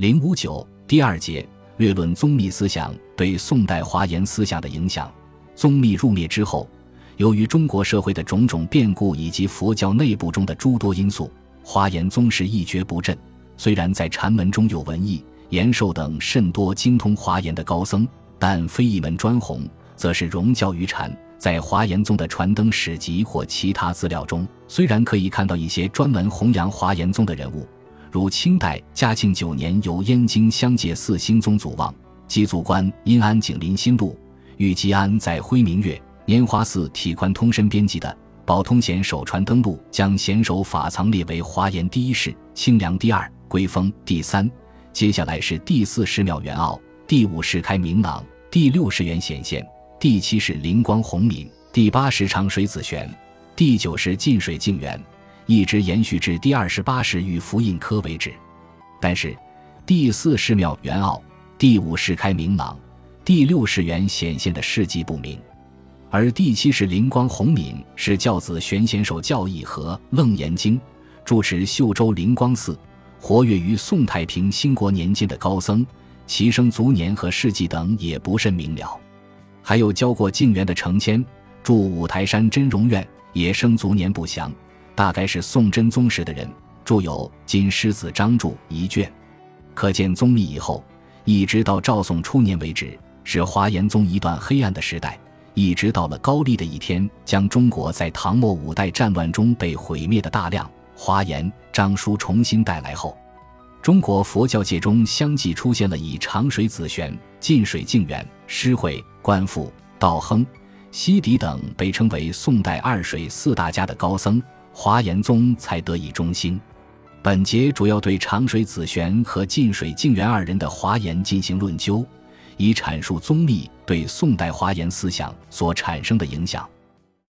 零五九第二节略论宗密思想对宋代华严思想的影响。宗密入灭之后，由于中国社会的种种变故以及佛教内部中的诸多因素，华严宗室一蹶不振。虽然在禅门中有文艺、延寿等甚多精通华严的高僧，但非一门专弘，则是融教于禅。在华严宗的传灯史籍或其他资料中，虽然可以看到一些专门弘扬华严宗的人物，如清代嘉庆九年由燕京相界寺兴宗祖望及祖官因安景林心录，与吉安在辉明月拈花寺体宽通身编辑的宝通贤手传灯录，将贤手法藏列为华严第一世、清凉第二、归峰第三。接下来是第四世妙元奥，第五世开明朗，第六世元显现。第七是灵光宏敏，第八十长水紫玄，第九是晋水静元，一直延续至第二十八世与福印科为止。但是，第四世妙元奥，第五世开明朗，第六世元显现的事迹不明，而第七世灵光弘敏是教子玄显手教义和楞严经，住持秀州灵光寺，活跃于宋太平兴国年间的高僧，其生卒年和事迹等也不甚明了。还有教过静园的成谦，住五台山真容院，也生卒年不详，大概是宋真宗时的人。著有《金狮子章注》一卷，可见宗密以后，一直到赵宋初年为止，是华严宗一段黑暗的时代。一直到了高丽的一天，将中国在唐末五代战乱中被毁灭的大量华严章书重新带来后，中国佛教界中相继出现了以长水紫玄、近水静远、诗会。官复、道亨、西迪等被称为宋代二水四大家的高僧，华严宗才得以中兴。本节主要对长水子玄和近水静元二人的华严进行论究，以阐述宗密对宋代华严思想所产生的影响。